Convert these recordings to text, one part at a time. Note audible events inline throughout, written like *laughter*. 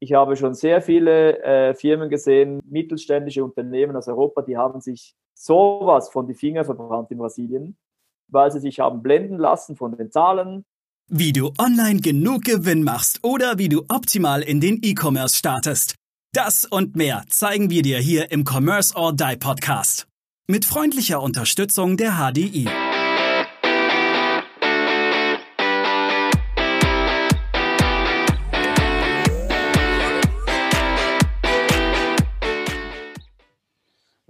ich habe schon sehr viele äh, Firmen gesehen, mittelständische Unternehmen aus Europa, die haben sich sowas von die Finger verbrannt in Brasilien, weil sie sich haben blenden lassen von den Zahlen. Wie du online genug Gewinn machst oder wie du optimal in den E-Commerce startest. Das und mehr zeigen wir dir hier im Commerce or Die Podcast. Mit freundlicher Unterstützung der HDI.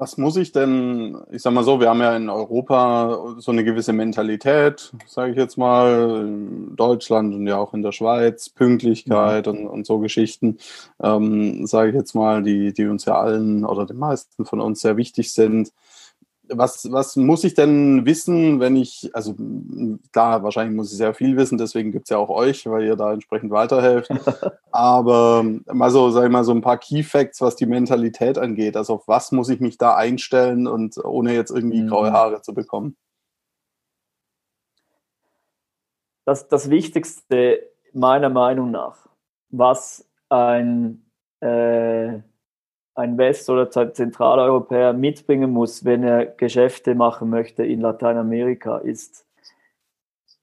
Was muss ich denn, ich sag mal so, wir haben ja in Europa so eine gewisse Mentalität, sage ich jetzt mal, in Deutschland und ja auch in der Schweiz, Pünktlichkeit mhm. und, und so Geschichten, ähm, sage ich jetzt mal, die, die uns ja allen oder den meisten von uns sehr wichtig sind was, was muss ich denn wissen, wenn ich, also klar, wahrscheinlich muss ich sehr viel wissen, deswegen gibt es ja auch euch, weil ihr da entsprechend weiterhelft. *laughs* Aber mal so, sag ich mal, so ein paar Key Facts, was die Mentalität angeht. Also auf was muss ich mich da einstellen und ohne jetzt irgendwie mhm. graue Haare zu bekommen? Das, das Wichtigste meiner Meinung nach, was ein äh, ein West- oder Zentraleuropäer mitbringen muss, wenn er Geschäfte machen möchte in Lateinamerika, ist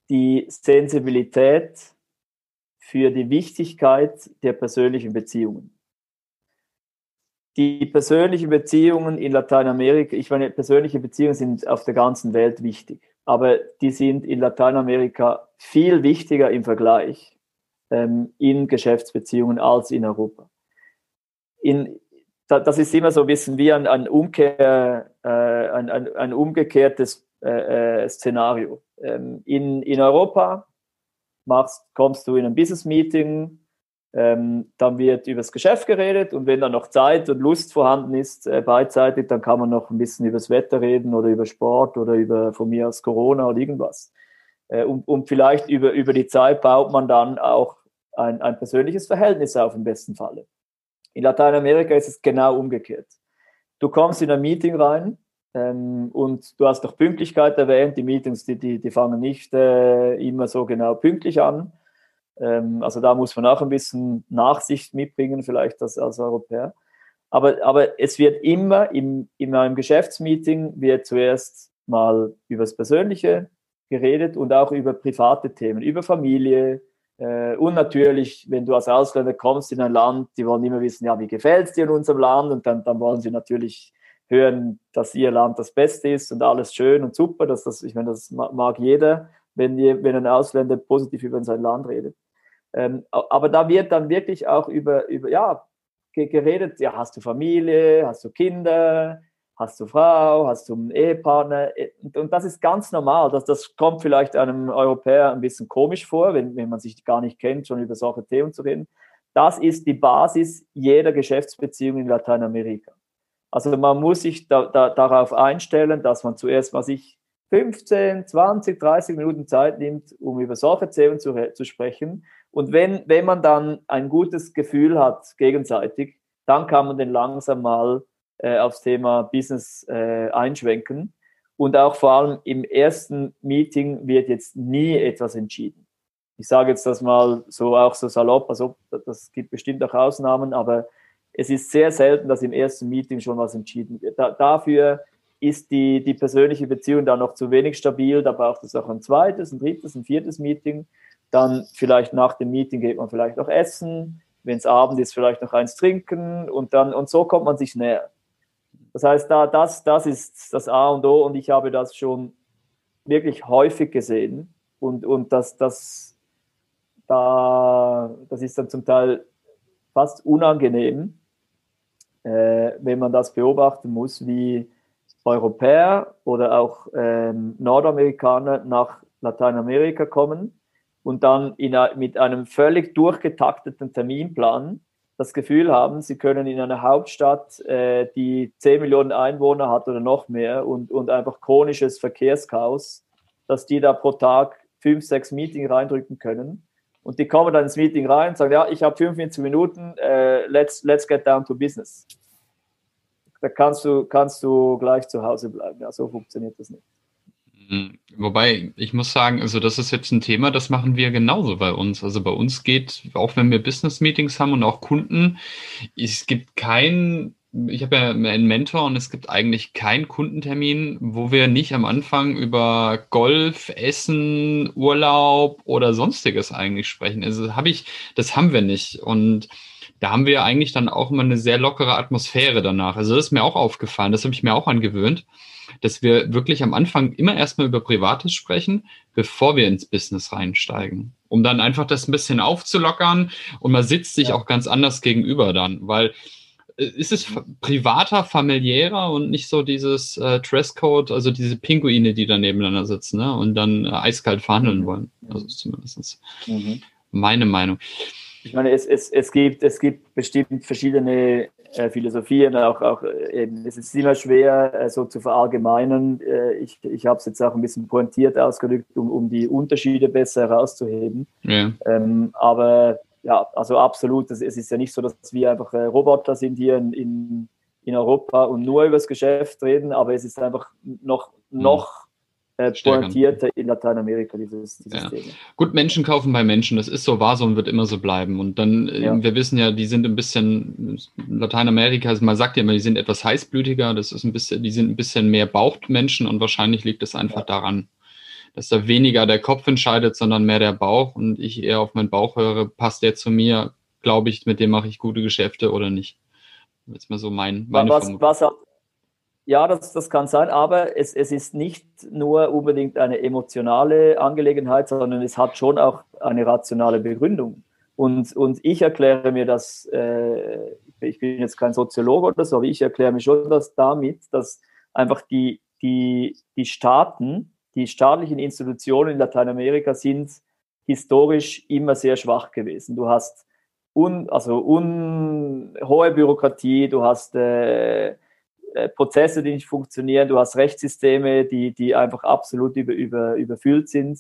die Sensibilität für die Wichtigkeit der persönlichen Beziehungen. Die persönlichen Beziehungen in Lateinamerika, ich meine, persönliche Beziehungen sind auf der ganzen Welt wichtig, aber die sind in Lateinamerika viel wichtiger im Vergleich ähm, in Geschäftsbeziehungen als in Europa. In, das ist immer so ein bisschen wie ein, ein, Umkehr, äh, ein, ein, ein, umgekehrtes äh, äh, Szenario. Ähm, in, in Europa machst, kommst du in ein Business-Meeting, ähm, dann wird über das Geschäft geredet und wenn dann noch Zeit und Lust vorhanden ist, äh, beidseitig, dann kann man noch ein bisschen über das Wetter reden oder über Sport oder über von mir aus Corona oder irgendwas. Äh, und, und vielleicht über, über die Zeit baut man dann auch ein, ein persönliches Verhältnis auf im besten Falle. In Lateinamerika ist es genau umgekehrt. Du kommst in ein Meeting rein ähm, und du hast doch Pünktlichkeit erwähnt. Die Meetings, die, die, die fangen nicht äh, immer so genau pünktlich an. Ähm, also da muss man auch ein bisschen Nachsicht mitbringen, vielleicht als, als Europäer. Aber, aber es wird immer im, in einem Geschäftsmeeting wird zuerst mal über das Persönliche geredet und auch über private Themen, über Familie, und natürlich, wenn du als Ausländer kommst in ein Land, die wollen immer wissen, ja, wie gefällt es dir in unserem Land? Und dann, dann wollen sie natürlich hören, dass ihr Land das Beste ist und alles schön und super. Dass das, ich meine, das mag jeder, wenn, die, wenn ein Ausländer positiv über sein Land redet. Ähm, aber da wird dann wirklich auch über, über ja, geredet, ja, hast du Familie, hast du Kinder, hast du Frau, hast du einen Ehepartner. Und das ist ganz normal. Das, das kommt vielleicht einem Europäer ein bisschen komisch vor, wenn, wenn man sich gar nicht kennt, schon über solche Themen zu reden. Das ist die Basis jeder Geschäftsbeziehung in Lateinamerika. Also man muss sich da, da, darauf einstellen, dass man zuerst mal sich 15, 20, 30 Minuten Zeit nimmt, um über solche Themen zu, zu sprechen. Und wenn, wenn man dann ein gutes Gefühl hat gegenseitig, dann kann man den langsam mal äh, aufs Thema Business äh, einschwenken. Und auch vor allem im ersten Meeting wird jetzt nie etwas entschieden. Ich sage jetzt das mal so auch so salopp, also das gibt bestimmt auch Ausnahmen, aber es ist sehr selten, dass im ersten Meeting schon was entschieden wird. Da, dafür ist die, die persönliche Beziehung dann noch zu wenig stabil. Da braucht es auch ein zweites, ein drittes, ein viertes Meeting. Dann vielleicht nach dem Meeting geht man vielleicht noch essen. Wenn es Abend ist, vielleicht noch eins trinken und dann, und so kommt man sich näher. Das heißt, da, das, das ist das A und O und ich habe das schon wirklich häufig gesehen und, und das, das, da, das ist dann zum Teil fast unangenehm, äh, wenn man das beobachten muss, wie Europäer oder auch ähm, Nordamerikaner nach Lateinamerika kommen und dann in, mit einem völlig durchgetakteten Terminplan das Gefühl haben, sie können in einer Hauptstadt, äh, die 10 Millionen Einwohner hat oder noch mehr und, und einfach chronisches Verkehrschaos, dass die da pro Tag fünf, sechs Meetings reindrücken können. Und die kommen dann ins Meeting rein und sagen, ja, ich habe 45 Minuten, äh, let's, let's get down to business. Da kannst du, kannst du gleich zu Hause bleiben. Ja, so funktioniert das nicht. Mhm. Wobei, ich muss sagen, also das ist jetzt ein Thema, das machen wir genauso bei uns. Also bei uns geht, auch wenn wir Business-Meetings haben und auch Kunden, es gibt kein, ich habe ja einen Mentor und es gibt eigentlich keinen Kundentermin, wo wir nicht am Anfang über Golf, Essen, Urlaub oder sonstiges eigentlich sprechen. Also habe ich, das haben wir nicht. Und da haben wir eigentlich dann auch immer eine sehr lockere Atmosphäre danach. Also das ist mir auch aufgefallen, das habe ich mir auch angewöhnt dass wir wirklich am Anfang immer erstmal über Privates sprechen, bevor wir ins Business reinsteigen, um dann einfach das ein bisschen aufzulockern und man sitzt sich ja. auch ganz anders gegenüber dann, weil äh, ist es privater, familiärer und nicht so dieses äh, Dresscode, also diese Pinguine, die da nebeneinander sitzen ne, und dann äh, eiskalt verhandeln mhm. wollen. Also zumindest mhm. meine Meinung. Ich meine, es, es, es, gibt, es gibt bestimmt verschiedene äh, Philosophien, auch, auch äh, eben, es ist immer schwer äh, so zu verallgemeinern. Äh, ich ich habe es jetzt auch ein bisschen pointiert ausgedrückt, um, um die Unterschiede besser herauszuheben. Ja. Ähm, aber ja, also absolut, es, es ist ja nicht so, dass wir einfach äh, Roboter sind hier in, in, in Europa und nur über das Geschäft reden, aber es ist einfach noch, noch äh, pointierter in Lateinamerika, dieses, dieses ja. Thema. Gut, Menschen kaufen bei Menschen, das ist so, war so und wird immer so bleiben. Und dann, äh, ja. wir wissen ja, die sind ein bisschen, Lateinamerika, also man sagt ja immer, die sind etwas heißblütiger, das ist ein bisschen, die sind ein bisschen mehr Bauchmenschen und wahrscheinlich liegt es einfach ja. daran, dass da weniger der Kopf entscheidet, sondern mehr der Bauch und ich eher auf meinen Bauch höre, passt der zu mir, glaube ich, mit dem mache ich gute Geschäfte oder nicht. Jetzt mal so mein, meine was. Was, ja, das, das kann sein, aber es, es ist nicht nur unbedingt eine emotionale Angelegenheit, sondern es hat schon auch eine rationale Begründung. Und, und ich erkläre mir das, äh, ich bin jetzt kein Soziologe oder so, aber ich erkläre mir schon das damit, dass einfach die, die, die Staaten, die staatlichen Institutionen in Lateinamerika sind historisch immer sehr schwach gewesen. Du hast un, also un, hohe Bürokratie, du hast äh, äh, Prozesse, die nicht funktionieren, du hast Rechtssysteme, die, die einfach absolut über, über, überfüllt sind,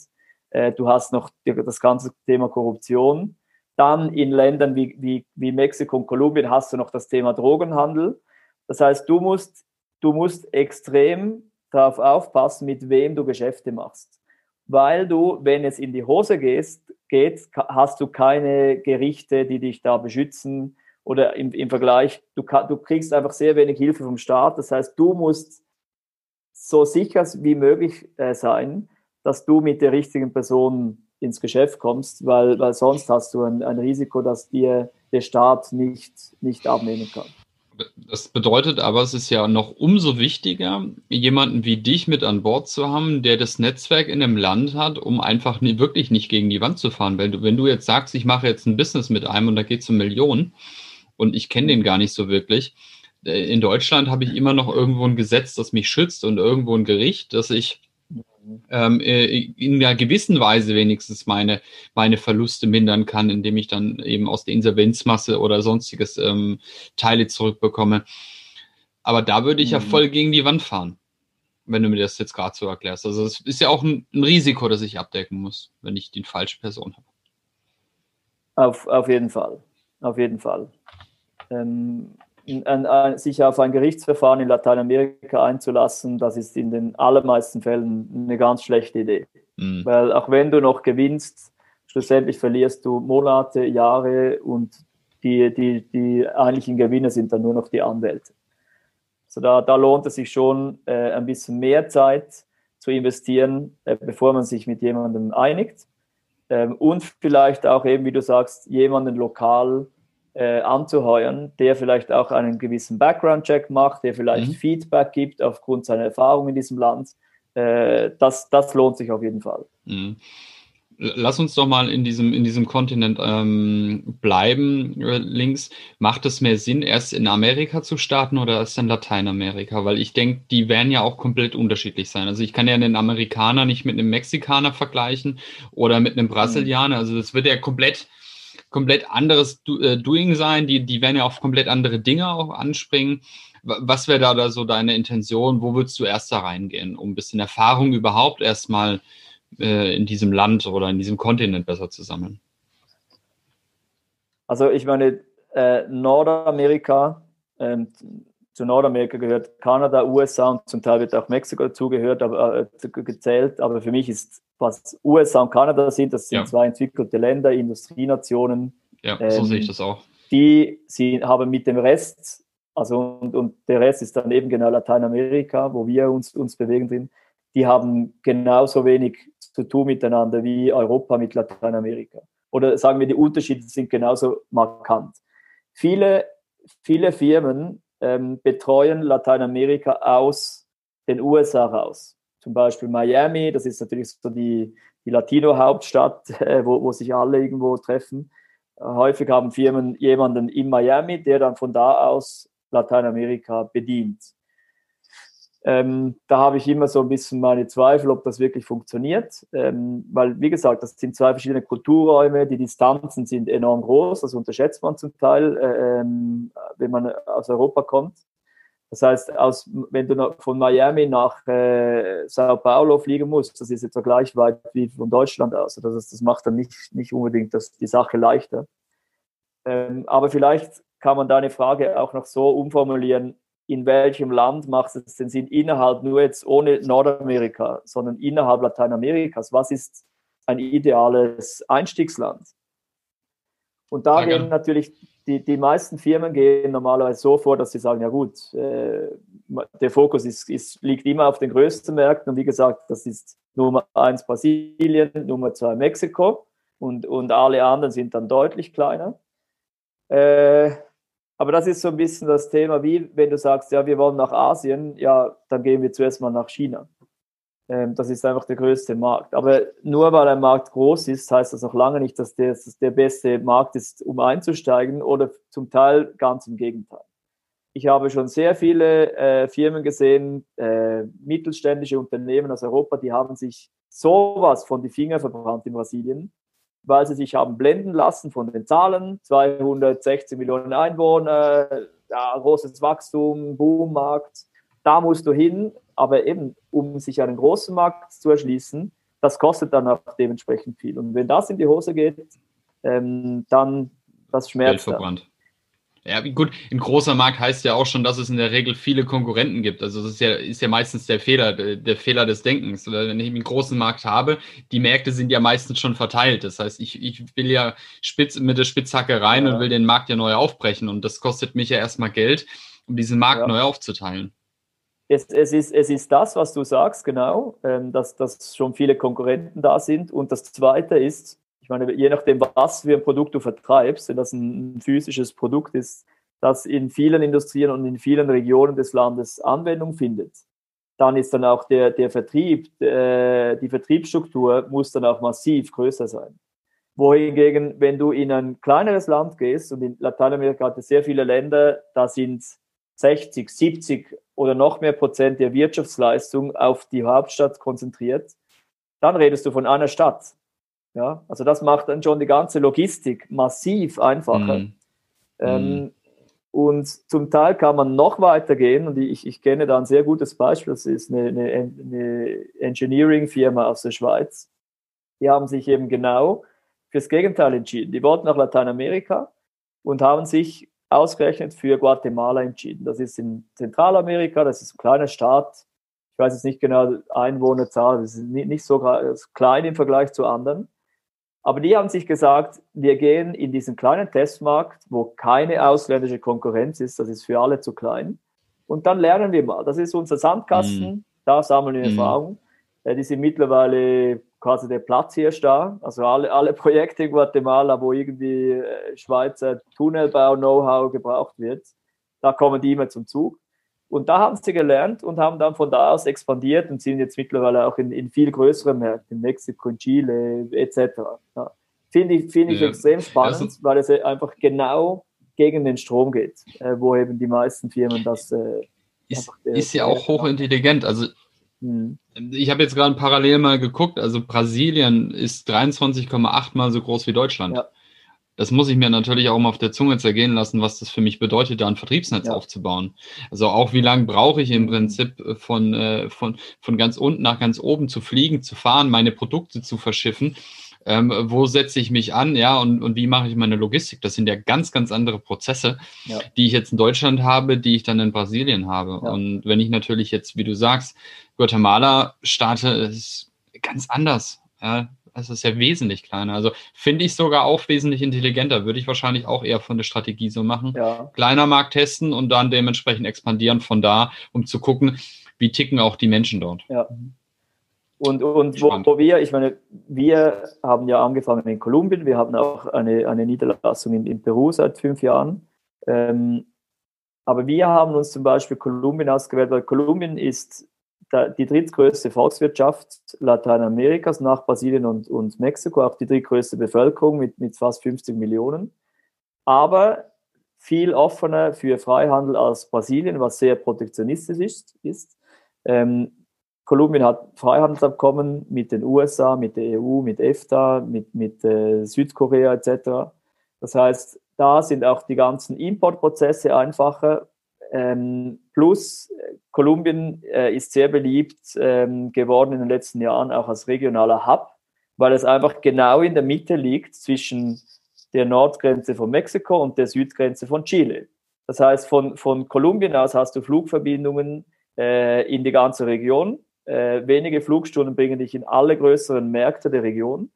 äh, du hast noch das ganze Thema Korruption. Dann in Ländern wie, wie, wie Mexiko und Kolumbien hast du noch das Thema Drogenhandel. Das heißt, du musst, du musst extrem darauf aufpassen, mit wem du Geschäfte machst. Weil du, wenn es in die Hose gehst, geht, hast du keine Gerichte, die dich da beschützen oder im, im Vergleich, du, du kriegst einfach sehr wenig Hilfe vom Staat. Das heißt, du musst so sicher wie möglich äh, sein, dass du mit der richtigen Person ins Geschäft kommst, weil, weil sonst hast du ein, ein Risiko, dass dir der Staat nicht, nicht abnehmen kann. Das bedeutet aber, es ist ja noch umso wichtiger, jemanden wie dich mit an Bord zu haben, der das Netzwerk in einem Land hat, um einfach nie, wirklich nicht gegen die Wand zu fahren. Weil du, wenn du jetzt sagst, ich mache jetzt ein Business mit einem und da geht es um Millionen, und ich kenne den gar nicht so wirklich. Äh, in Deutschland habe ich immer noch irgendwo ein Gesetz, das mich schützt und irgendwo ein Gericht, dass ich ähm, äh, in einer gewissen Weise wenigstens meine, meine Verluste mindern kann, indem ich dann eben aus der Insolvenzmasse oder sonstiges ähm, Teile zurückbekomme. Aber da würde ich ja mhm. voll gegen die Wand fahren, wenn du mir das jetzt gerade so erklärst. Also es ist ja auch ein, ein, Risiko, das ich abdecken muss, wenn ich die falsche Person habe. Auf, auf jeden Fall. Auf jeden Fall ähm, sich auf ein Gerichtsverfahren in Lateinamerika einzulassen, das ist in den allermeisten Fällen eine ganz schlechte Idee. Mhm. Weil auch wenn du noch gewinnst, schlussendlich verlierst du Monate, Jahre und die, die, die eigentlichen Gewinner sind dann nur noch die Anwälte. Also da, da lohnt es sich schon, äh, ein bisschen mehr Zeit zu investieren, äh, bevor man sich mit jemandem einigt. Ähm, und vielleicht auch eben, wie du sagst, jemanden lokal äh, anzuheuern, der vielleicht auch einen gewissen Background-Check macht, der vielleicht mhm. Feedback gibt aufgrund seiner Erfahrung in diesem Land. Äh, das, das lohnt sich auf jeden Fall. Mhm. Lass uns doch mal in diesem, in diesem Kontinent ähm, bleiben, äh, links. Macht es mehr Sinn, erst in Amerika zu starten oder erst in Lateinamerika? Weil ich denke, die werden ja auch komplett unterschiedlich sein. Also ich kann ja einen Amerikaner nicht mit einem Mexikaner vergleichen oder mit einem mhm. Brasilianer. Also das wird ja komplett komplett anderes äh, Doing sein. Die, die werden ja auf komplett andere Dinge auch anspringen. Was wäre da, da so deine Intention? Wo würdest du erst da reingehen, um ein bisschen Erfahrung überhaupt erstmal äh, in diesem Land oder in diesem Kontinent besser zu sammeln? Also ich meine, äh, Nordamerika, ähm, zu Nordamerika gehört Kanada, USA und zum Teil wird auch Mexiko dazugehört, aber äh, gezählt. Aber für mich ist, was USA und Kanada sind, das sind ja. zwei entwickelte Länder, Industrienationen. Ja, so ähm, sehe ich das auch. Die sie haben mit dem Rest, also und, und der Rest ist dann eben genau Lateinamerika, wo wir uns, uns bewegen drin, die haben genauso wenig zu tun miteinander wie Europa mit Lateinamerika. Oder sagen wir, die Unterschiede sind genauso markant. Viele, viele Firmen ähm, betreuen Lateinamerika aus den USA raus. Zum Beispiel Miami, das ist natürlich so die, die Latino-Hauptstadt, *laughs* äh, wo, wo sich alle irgendwo treffen. Häufig haben Firmen jemanden in Miami, der dann von da aus Lateinamerika bedient. Ähm, da habe ich immer so ein bisschen meine Zweifel, ob das wirklich funktioniert, ähm, weil, wie gesagt, das sind zwei verschiedene Kulturräume, die Distanzen sind enorm groß, das unterschätzt man zum Teil, äh, ähm, wenn man aus Europa kommt. Das heißt, aus, wenn du von Miami nach äh, Sao Paulo fliegen musst, das ist etwa gleich weit wie von Deutschland aus. Also das, das macht dann nicht, nicht unbedingt das, die Sache leichter. Ähm, aber vielleicht kann man deine Frage auch noch so umformulieren, in welchem Land macht es den Sinn, innerhalb nur jetzt ohne Nordamerika, sondern innerhalb Lateinamerikas, was ist ein ideales Einstiegsland? Und da gehen natürlich die, die meisten Firmen gehen normalerweise so vor, dass sie sagen, ja gut, äh, der Fokus ist, ist, liegt immer auf den größten Märkten und wie gesagt, das ist Nummer eins Brasilien, Nummer zwei Mexiko und, und alle anderen sind dann deutlich kleiner. Äh, aber das ist so ein bisschen das Thema, wie wenn du sagst, ja, wir wollen nach Asien, ja, dann gehen wir zuerst mal nach China. Ähm, das ist einfach der größte Markt. Aber nur weil ein Markt groß ist, heißt das noch lange nicht, dass der, dass der beste Markt ist, um einzusteigen oder zum Teil ganz im Gegenteil. Ich habe schon sehr viele äh, Firmen gesehen, äh, mittelständische Unternehmen aus Europa, die haben sich sowas von die Finger verbrannt in Brasilien, weil sie sich haben blenden lassen von den Zahlen. 260 Millionen Einwohner, ja, großes Wachstum, Boommarkt. Da musst du hin, aber eben, um sich einen großen Markt zu erschließen, das kostet dann auch dementsprechend viel. Und wenn das in die Hose geht, ähm, dann das schmerzt. verbrannt. Ja, gut, ein großer Markt heißt ja auch schon, dass es in der Regel viele Konkurrenten gibt. Also das ist ja, ist ja meistens der Fehler, der Fehler des Denkens. Oder wenn ich einen großen Markt habe, die Märkte sind ja meistens schon verteilt. Das heißt, ich, ich will ja spitz, mit der Spitzhacke rein ja. und will den Markt ja neu aufbrechen. Und das kostet mich ja erstmal Geld, um diesen Markt ja. neu aufzuteilen. Es, es, ist, es ist das, was du sagst, genau, ähm, dass, dass schon viele Konkurrenten da sind. Und das Zweite ist, ich meine, je nachdem, was für ein Produkt du vertreibst, wenn das ein physisches Produkt ist, das in vielen Industrien und in vielen Regionen des Landes Anwendung findet, dann ist dann auch der, der Vertrieb, äh, die Vertriebsstruktur muss dann auch massiv größer sein. Wohingegen, wenn du in ein kleineres Land gehst, und in Lateinamerika hat es sehr viele Länder, da sind 60, 70 oder noch mehr Prozent der Wirtschaftsleistung auf die Hauptstadt konzentriert, dann redest du von einer Stadt. Ja, also das macht dann schon die ganze Logistik massiv einfacher. Mm. Ähm, mm. Und zum Teil kann man noch weiter gehen und ich, ich kenne da ein sehr gutes Beispiel, das ist eine, eine, eine Engineering-Firma aus der Schweiz. Die haben sich eben genau fürs Gegenteil entschieden. Die wollten nach Lateinamerika und haben sich ausgerechnet für Guatemala entschieden. Das ist in Zentralamerika, das ist ein kleiner Staat. Ich weiß jetzt nicht genau Einwohnerzahl, das ist nicht so klein im Vergleich zu anderen. Aber die haben sich gesagt, wir gehen in diesen kleinen Testmarkt, wo keine ausländische Konkurrenz ist, das ist für alle zu klein. Und dann lernen wir mal. Das ist unser Sandkasten, mm. da sammeln wir mm. Erfahrung. Äh, die sind mittlerweile quasi der Platz hier da. Also alle, alle Projekte in Guatemala, wo irgendwie äh, Schweizer Tunnelbau-Know-how gebraucht wird, da kommen die immer zum Zug. Und da haben sie gelernt und haben dann von da aus expandiert und sind jetzt mittlerweile auch in, in viel größeren Märkten, in Mexiko, in Chile etc. Ja. Finde ich, find ich ja. extrem spannend, also, weil es einfach genau gegen den Strom geht, äh, wo eben die meisten Firmen das. Äh, ist, ist ja auch hochintelligent. Also hm. ich habe jetzt gerade parallel mal geguckt, also Brasilien ist 23,8 mal so groß wie Deutschland. Ja das muss ich mir natürlich auch mal auf der Zunge zergehen lassen, was das für mich bedeutet, da ein Vertriebsnetz ja. aufzubauen. Also auch wie lange brauche ich im mhm. Prinzip äh, von, äh, von, von ganz unten nach ganz oben zu fliegen, zu fahren, meine Produkte zu verschiffen. ähm, wo setze ich mich an, ja, und, und wie mache ich meine Logistik? Das sind ja ganz, ganz andere Prozesse, ja. die ich jetzt in Deutschland habe, die ich dann in Brasilien habe. Ja. Und wenn ich natürlich jetzt, wie du sagst, Guatemala starte, ist ganz anders. Ja, es ist ja wesentlich kleiner. Also finde ich sogar auch wesentlich intelligenter. Würde ich wahrscheinlich auch eher von der Strategie so machen. Ja. Kleiner Markt testen und dann dementsprechend expandieren von da, um zu gucken, wie ticken auch die Menschen dort. Ja. Und, und wo, wo, wir, ich meine, wir haben ja angefangen in Kolumbien, wir haben auch eine, eine Niederlassung in, in Peru seit fünf Jahren. Ähm, aber wir haben uns zum Beispiel Kolumbien ausgewählt, weil Kolumbien ist die drittgrößte Volkswirtschaft Lateinamerikas nach Brasilien und, und Mexiko, auch die drittgrößte Bevölkerung mit, mit fast 50 Millionen. Aber viel offener für Freihandel als Brasilien, was sehr protektionistisch ist. ist. Ähm, Kolumbien hat Freihandelsabkommen mit den USA, mit der EU, mit EFTA, mit, mit äh, Südkorea etc. Das heißt, da sind auch die ganzen Importprozesse einfacher. Ähm, plus, Kolumbien äh, ist sehr beliebt ähm, geworden in den letzten Jahren auch als regionaler Hub, weil es einfach genau in der Mitte liegt zwischen der Nordgrenze von Mexiko und der Südgrenze von Chile. Das heißt, von, von Kolumbien aus hast du Flugverbindungen äh, in die ganze Region äh, wenige Flugstunden bringen dich in alle größeren Märkte der Region.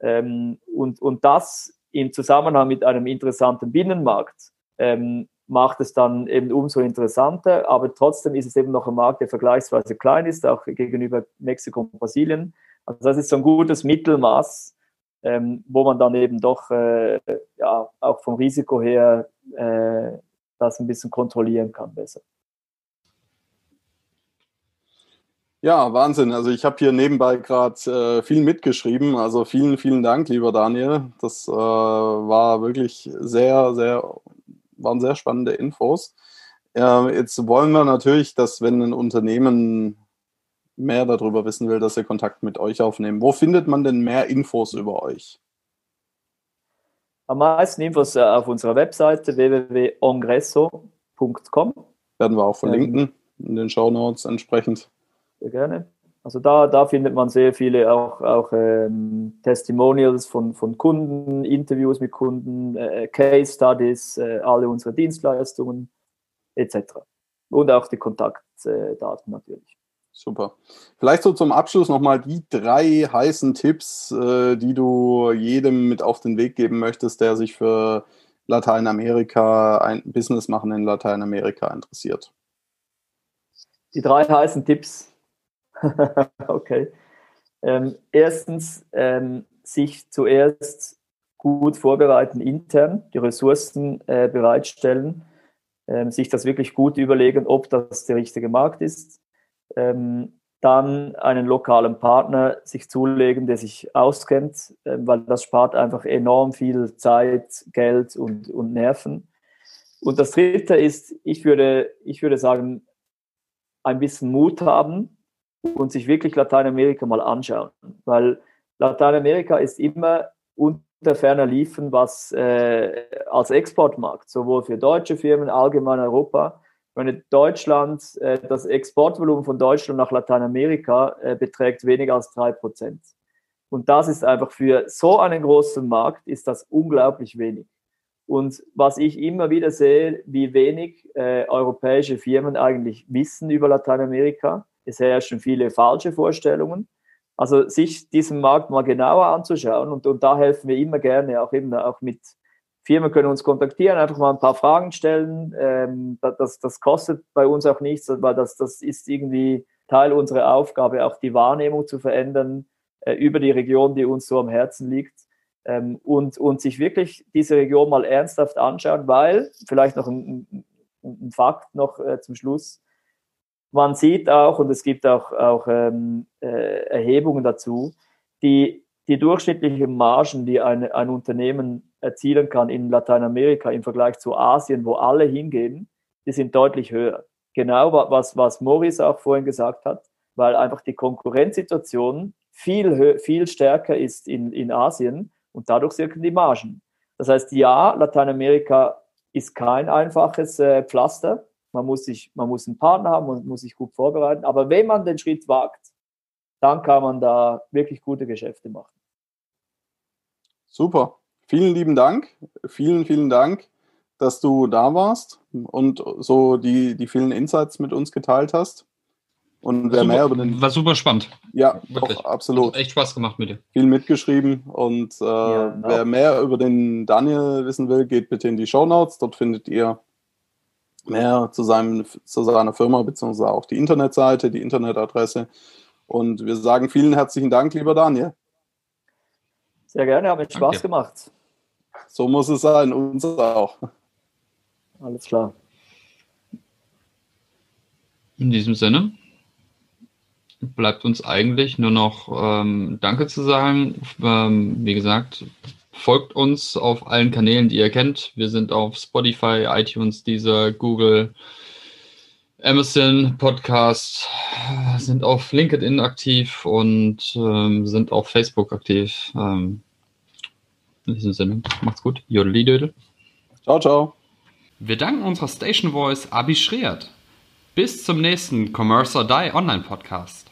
Ähm, und, und das im Zusammenhang mit einem interessanten Binnenmarkt ähm, macht es dann eben umso interessanter. Aber trotzdem ist es eben noch ein Markt, der vergleichsweise klein ist, auch gegenüber Mexiko und Brasilien. Also das ist so ein gutes Mittelmaß, ähm, wo man dann eben doch äh, ja, auch vom Risiko her äh, das ein bisschen kontrollieren kann besser. Ja, Wahnsinn. Also ich habe hier nebenbei gerade äh, viel mitgeschrieben. Also vielen, vielen Dank, lieber Daniel. Das äh, war wirklich sehr, sehr, waren sehr spannende Infos. Äh, jetzt wollen wir natürlich, dass wenn ein Unternehmen mehr darüber wissen will, dass sie Kontakt mit euch aufnehmen. Wo findet man denn mehr Infos über euch? Am meisten Infos äh, auf unserer Webseite www.ongresso.com. Werden wir auch verlinken ähm, in den Show Notes entsprechend. Sehr gerne. Also da, da findet man sehr viele auch, auch ähm, Testimonials von, von Kunden, Interviews mit Kunden, äh, Case Studies, äh, alle unsere Dienstleistungen etc. Und auch die Kontaktdaten natürlich. Super. Vielleicht so zum Abschluss nochmal die drei heißen Tipps, äh, die du jedem mit auf den Weg geben möchtest, der sich für Lateinamerika, ein Business machen in Lateinamerika interessiert. Die drei heißen Tipps *laughs* okay. Ähm, erstens, ähm, sich zuerst gut vorbereiten intern, die Ressourcen äh, bereitstellen, ähm, sich das wirklich gut überlegen, ob das der richtige Markt ist. Ähm, dann einen lokalen Partner sich zulegen, der sich auskennt, äh, weil das spart einfach enorm viel Zeit, Geld und, und Nerven. Und das Dritte ist, ich würde, ich würde sagen, ein bisschen Mut haben, und sich wirklich Lateinamerika mal anschauen. Weil Lateinamerika ist immer unter ferner Liefen, was äh, als Exportmarkt, sowohl für deutsche Firmen, allgemein Europa. Wenn Deutschland, äh, das Exportvolumen von Deutschland nach Lateinamerika äh, beträgt weniger als drei Prozent. Und das ist einfach für so einen großen Markt, ist das unglaublich wenig. Und was ich immer wieder sehe, wie wenig äh, europäische Firmen eigentlich wissen über Lateinamerika es herrschen viele falsche Vorstellungen. Also sich diesen Markt mal genauer anzuschauen und, und da helfen wir immer gerne, auch eben auch mit Firmen können uns kontaktieren, einfach mal ein paar Fragen stellen. Ähm, das, das kostet bei uns auch nichts, weil das, das ist irgendwie Teil unserer Aufgabe, auch die Wahrnehmung zu verändern äh, über die Region, die uns so am Herzen liegt. Ähm, und, und sich wirklich diese Region mal ernsthaft anschauen, weil, vielleicht noch ein, ein Fakt noch äh, zum Schluss, man sieht auch, und es gibt auch, auch ähm, äh, Erhebungen dazu, die, die durchschnittlichen Margen, die ein, ein Unternehmen erzielen kann in Lateinamerika im Vergleich zu Asien, wo alle hingehen, die sind deutlich höher. Genau was, was Maurice auch vorhin gesagt hat, weil einfach die Konkurrenzsituation viel, viel stärker ist in, in Asien und dadurch sinken die Margen. Das heißt, ja, Lateinamerika ist kein einfaches äh, Pflaster, man muss, sich, man muss einen Partner haben, man muss sich gut vorbereiten. Aber wenn man den Schritt wagt, dann kann man da wirklich gute Geschäfte machen. Super. Vielen lieben Dank. Vielen, vielen Dank, dass du da warst und so die, die vielen Insights mit uns geteilt hast. Und wer super, mehr über den. War super spannend. Ja, Wirklich. absolut. Hat echt Spaß gemacht mit dir. Viel mitgeschrieben. Und äh, ja, genau. wer mehr über den Daniel wissen will, geht bitte in die Show Notes. Dort findet ihr mehr zu, seinem, zu seiner Firma, beziehungsweise auch die Internetseite, die Internetadresse. Und wir sagen vielen herzlichen Dank, lieber Daniel. Sehr gerne, hat mir Spaß Danke. gemacht. So muss es sein, uns auch. Alles klar. In diesem Sinne bleibt uns eigentlich nur noch ähm, Danke zu sagen. Ähm, wie gesagt, folgt uns auf allen Kanälen, die ihr kennt. Wir sind auf Spotify, iTunes, Deezer, Google, Amazon Podcast, sind auf LinkedIn aktiv und ähm, sind auf Facebook aktiv. Ähm, in diesem Sinne, macht's gut. Jodeli Ciao, ciao. Wir danken unserer Station Voice Abi Schreert. Bis zum nächsten Commerce or Die Online Podcast.